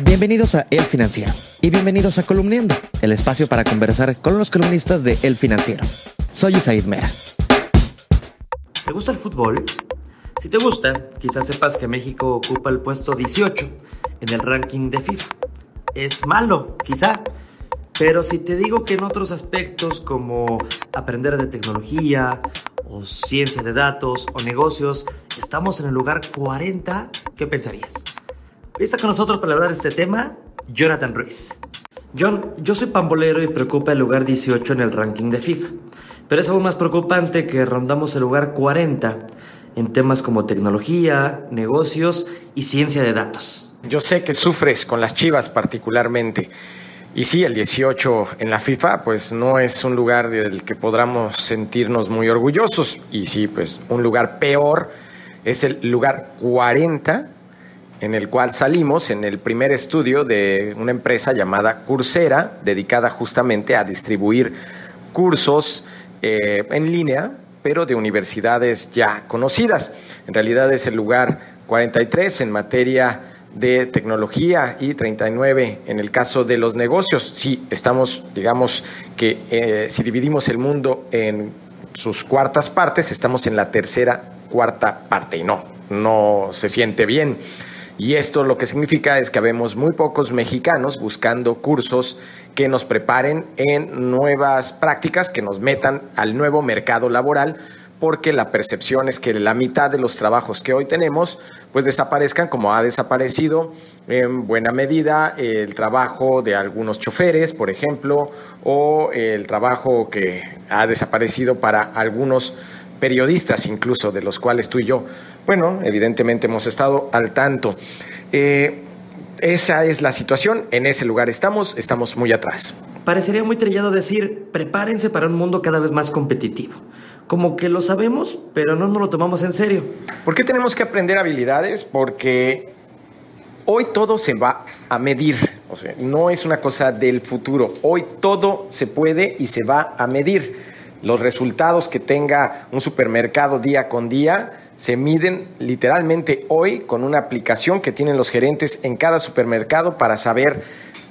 Bienvenidos a El Financiero y bienvenidos a Columniendo, el espacio para conversar con los columnistas de El Financiero. Soy Isaid Mera. ¿Te gusta el fútbol? Si te gusta, quizás sepas que México ocupa el puesto 18 en el ranking de FIFA. Es malo, quizá, pero si te digo que en otros aspectos como aprender de tecnología, o ciencia de datos, o negocios, estamos en el lugar 40, ¿qué pensarías? Está con nosotros para hablar de este tema Jonathan Ruiz. John, yo soy pambolero y preocupa el lugar 18 en el ranking de FIFA. Pero es aún más preocupante que rondamos el lugar 40 en temas como tecnología, negocios y ciencia de datos. Yo sé que sufres con las chivas particularmente. Y sí, el 18 en la FIFA, pues no es un lugar del que podamos sentirnos muy orgullosos. Y sí, pues un lugar peor es el lugar 40 en el cual salimos en el primer estudio de una empresa llamada Coursera, dedicada justamente a distribuir cursos eh, en línea, pero de universidades ya conocidas. En realidad es el lugar 43 en materia de tecnología y 39 en el caso de los negocios. Sí, estamos, digamos que eh, si dividimos el mundo en sus cuartas partes, estamos en la tercera cuarta parte y no, no se siente bien. Y esto lo que significa es que vemos muy pocos mexicanos buscando cursos que nos preparen en nuevas prácticas, que nos metan al nuevo mercado laboral porque la percepción es que la mitad de los trabajos que hoy tenemos pues desaparezcan como ha desaparecido en buena medida el trabajo de algunos choferes, por ejemplo, o el trabajo que ha desaparecido para algunos periodistas incluso, de los cuales tú y yo, bueno, evidentemente hemos estado al tanto. Eh, esa es la situación, en ese lugar estamos, estamos muy atrás. Parecería muy trillado decir, prepárense para un mundo cada vez más competitivo como que lo sabemos, pero no nos lo tomamos en serio. ¿Por qué tenemos que aprender habilidades? Porque hoy todo se va a medir, o sea, no es una cosa del futuro. Hoy todo se puede y se va a medir. Los resultados que tenga un supermercado día con día se miden literalmente hoy con una aplicación que tienen los gerentes en cada supermercado para saber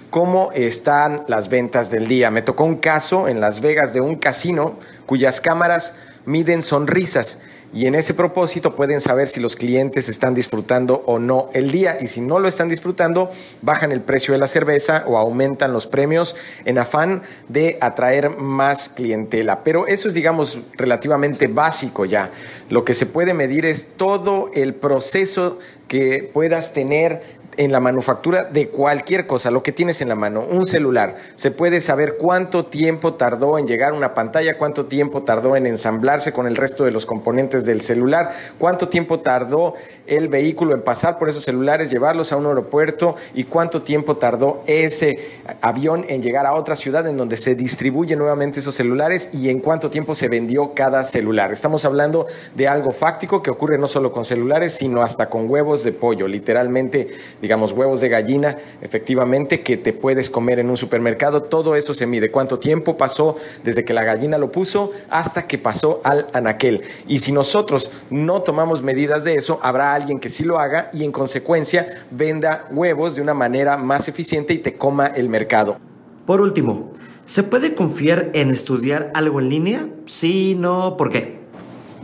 cómo están las ventas del día. Me tocó un caso en Las Vegas de un casino cuyas cámaras miden sonrisas y en ese propósito pueden saber si los clientes están disfrutando o no el día y si no lo están disfrutando, bajan el precio de la cerveza o aumentan los premios en afán de atraer más clientela. Pero eso es, digamos, relativamente básico ya. Lo que se puede medir es todo el proceso que puedas tener en la manufactura de cualquier cosa, lo que tienes en la mano, un celular, se puede saber cuánto tiempo tardó en llegar una pantalla, cuánto tiempo tardó en ensamblarse con el resto de los componentes del celular, cuánto tiempo tardó el vehículo en pasar por esos celulares, llevarlos a un aeropuerto y cuánto tiempo tardó ese avión en llegar a otra ciudad en donde se distribuyen nuevamente esos celulares y en cuánto tiempo se vendió cada celular. Estamos hablando de algo fáctico que ocurre no solo con celulares, sino hasta con huevos de pollo, literalmente digamos, huevos de gallina, efectivamente, que te puedes comer en un supermercado. Todo eso se mide. ¿Cuánto tiempo pasó desde que la gallina lo puso hasta que pasó al anaquel? Y si nosotros no tomamos medidas de eso, habrá alguien que sí lo haga y en consecuencia venda huevos de una manera más eficiente y te coma el mercado. Por último, ¿se puede confiar en estudiar algo en línea? Sí, no, ¿por qué?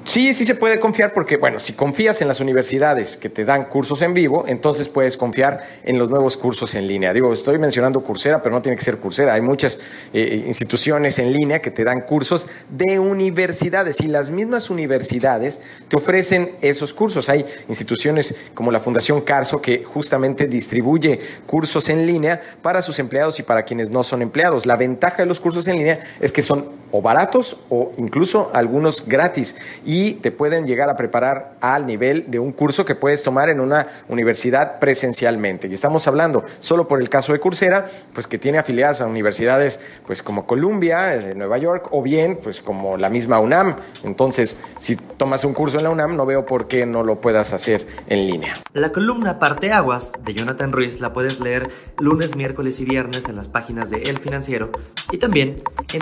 Sí, sí se puede confiar porque, bueno, si confías en las universidades que te dan cursos en vivo, entonces puedes confiar en los nuevos cursos en línea. Digo, estoy mencionando Coursera, pero no tiene que ser Coursera. Hay muchas eh, instituciones en línea que te dan cursos de universidades y las mismas universidades te ofrecen esos cursos. Hay instituciones como la Fundación Carso que justamente distribuye cursos en línea para sus empleados y para quienes no son empleados. La ventaja de los cursos en línea es que son o baratos o incluso algunos gratis. Y te pueden llegar a preparar al nivel de un curso que puedes tomar en una universidad presencialmente. Y estamos hablando, solo por el caso de Coursera, pues que tiene afiliadas a universidades pues como Columbia, eh, de Nueva York, o bien pues como la misma UNAM. Entonces, si tomas un curso en la UNAM, no veo por qué no lo puedas hacer en línea. La columna Parteaguas de Jonathan Ruiz la puedes leer lunes, miércoles y viernes en las páginas de El Financiero y también en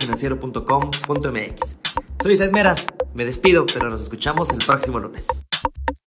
www.elfinanciero.com.mx. Soy Isaac Mera. Me despido, pero nos escuchamos el próximo lunes.